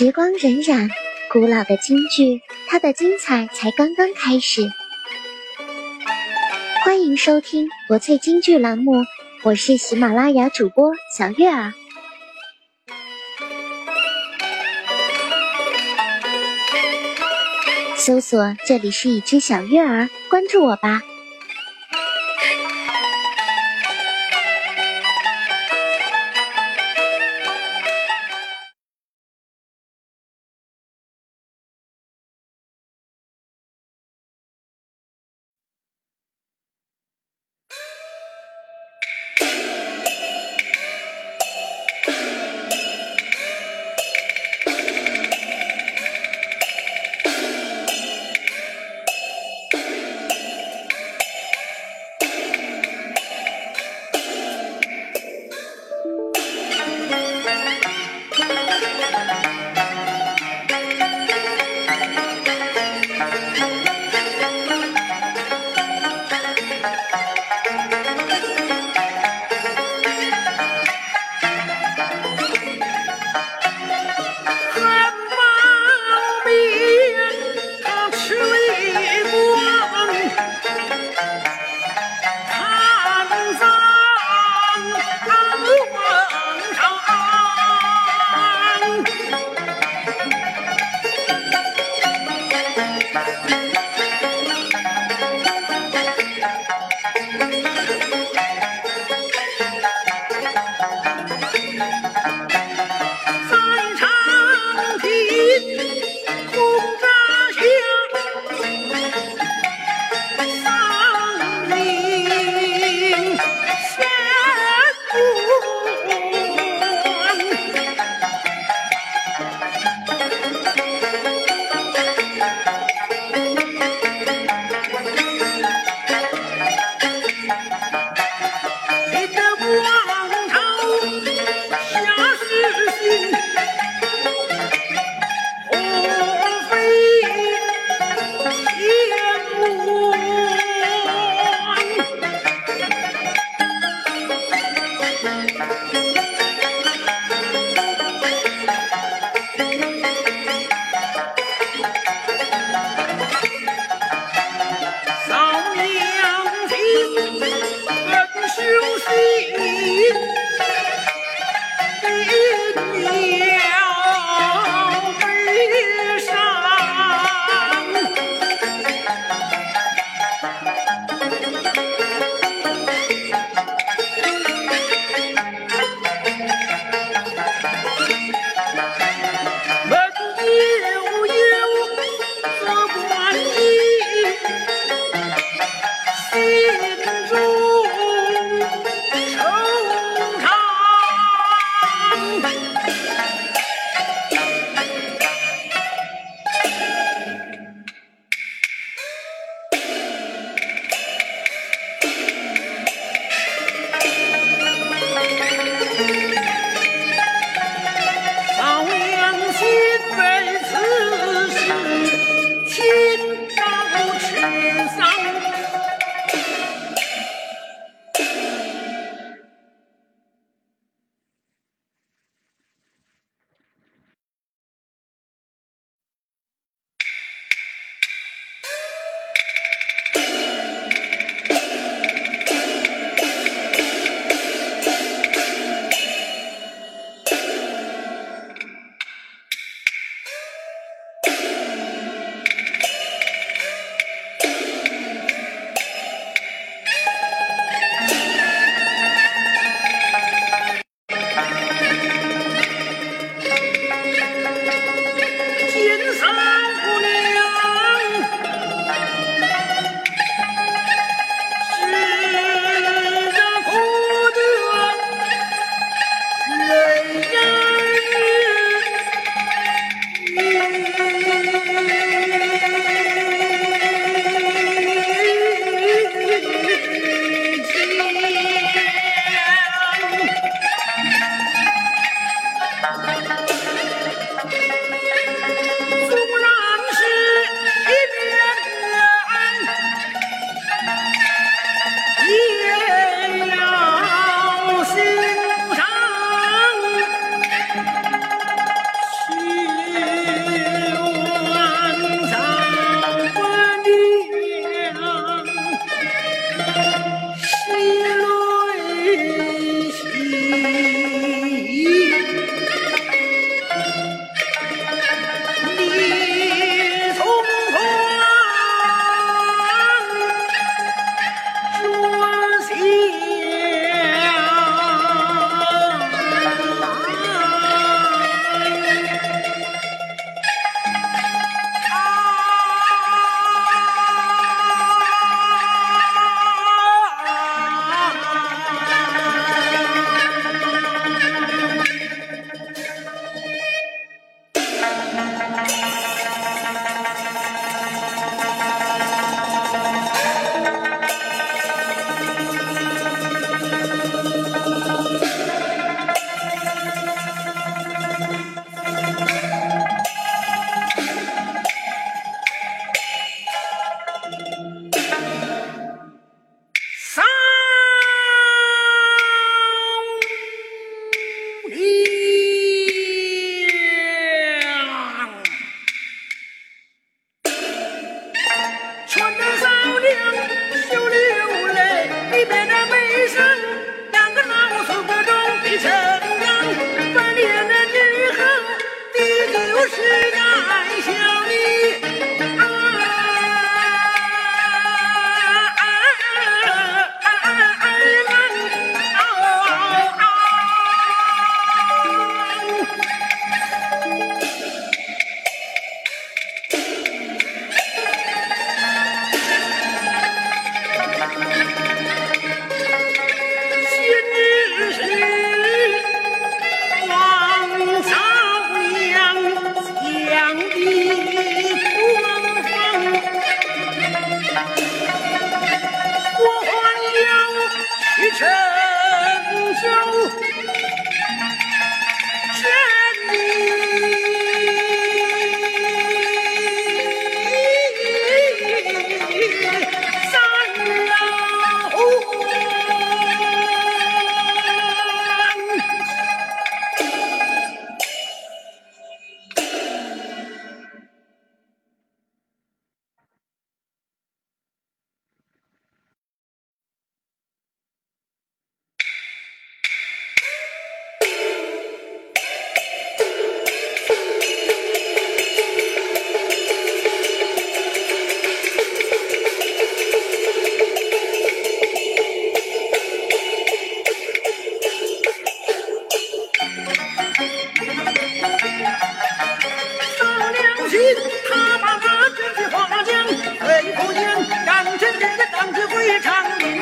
时光荏苒，古老的京剧，它的精彩才刚刚开始。欢迎收听国粹京剧栏目，我是喜马拉雅主播小月儿。搜索这里是一只小月儿，关注我吧。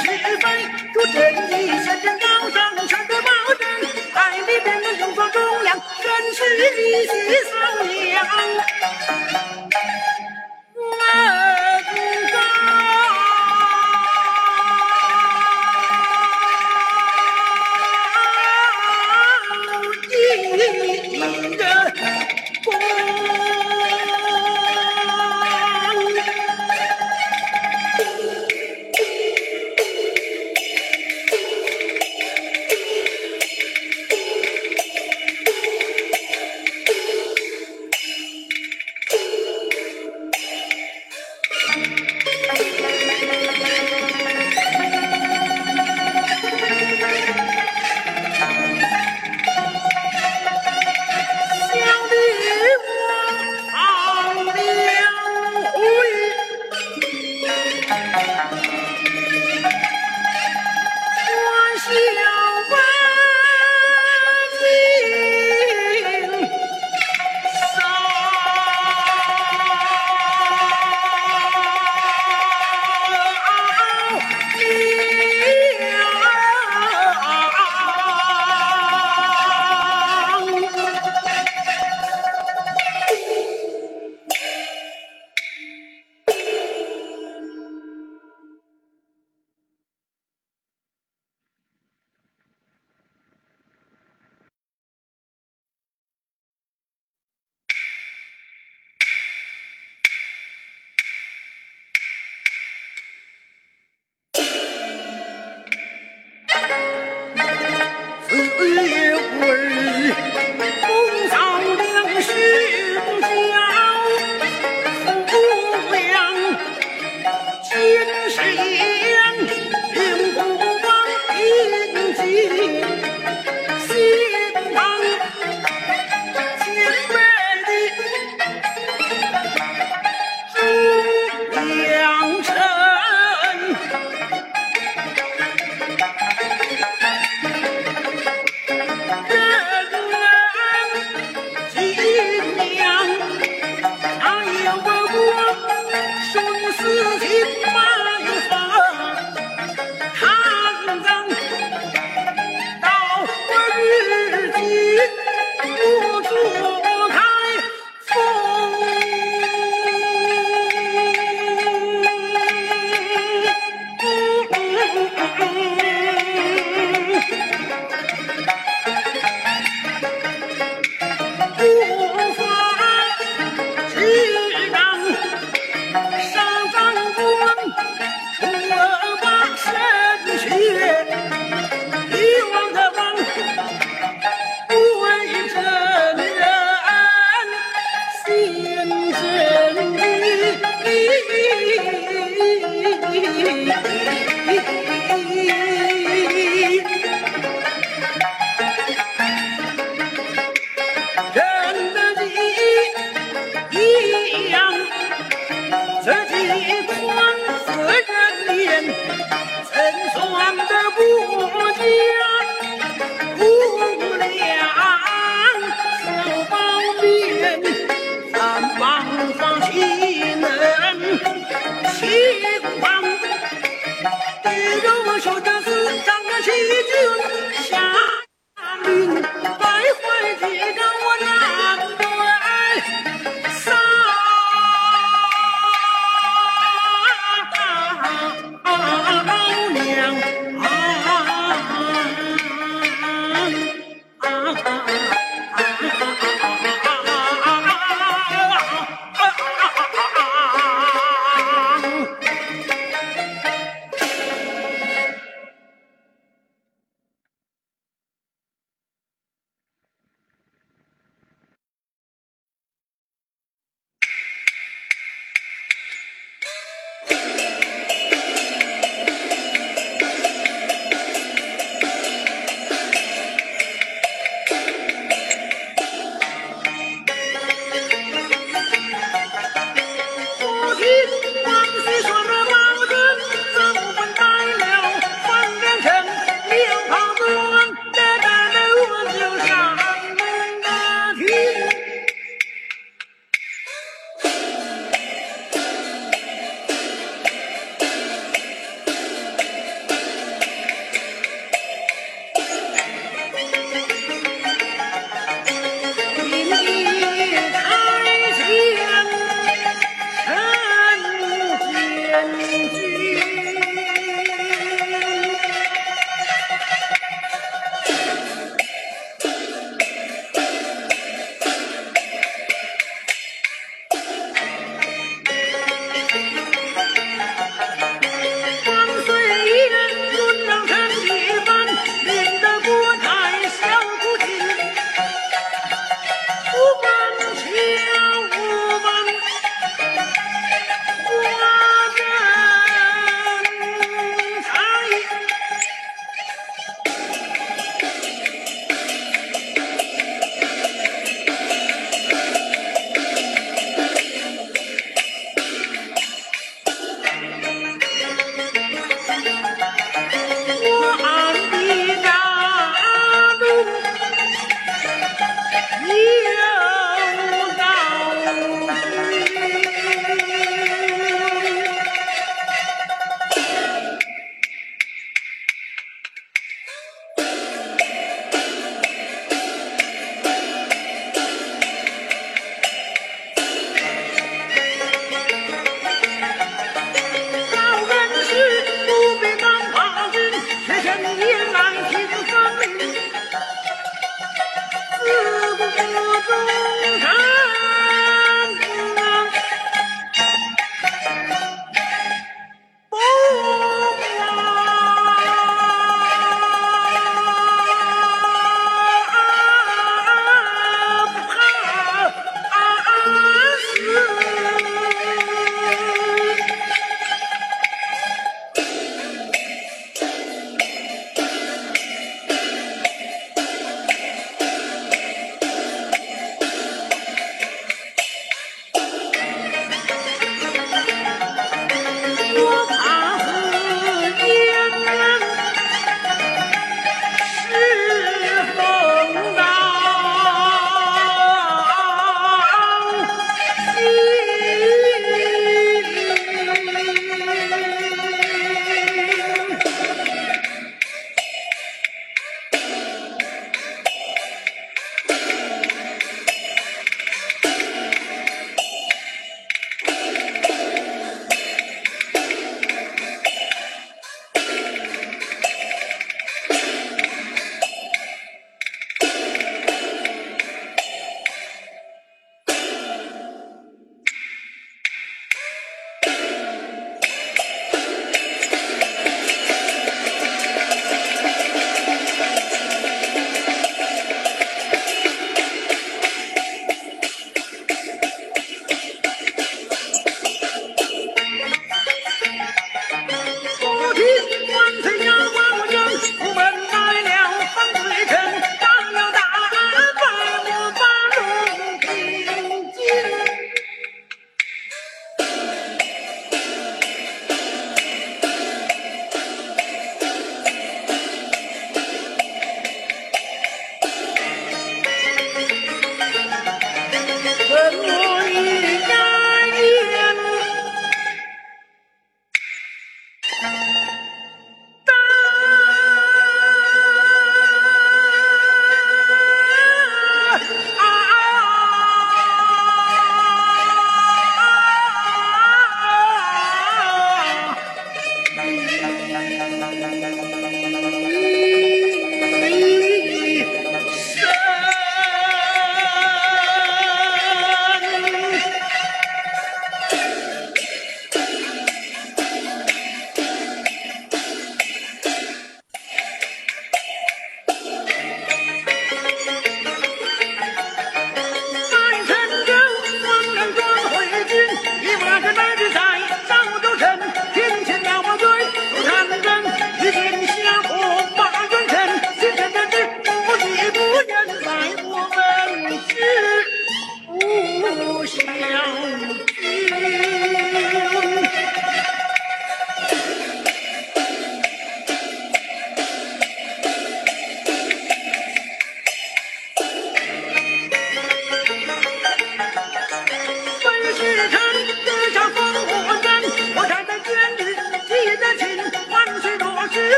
是非，助天意；身正高尚，权在宝证。海里边能有作重量，真是一气小样。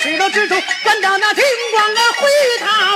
水到之处，关到那金光的灰堂。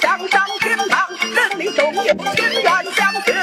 上上天堂，任你纵有千万相随。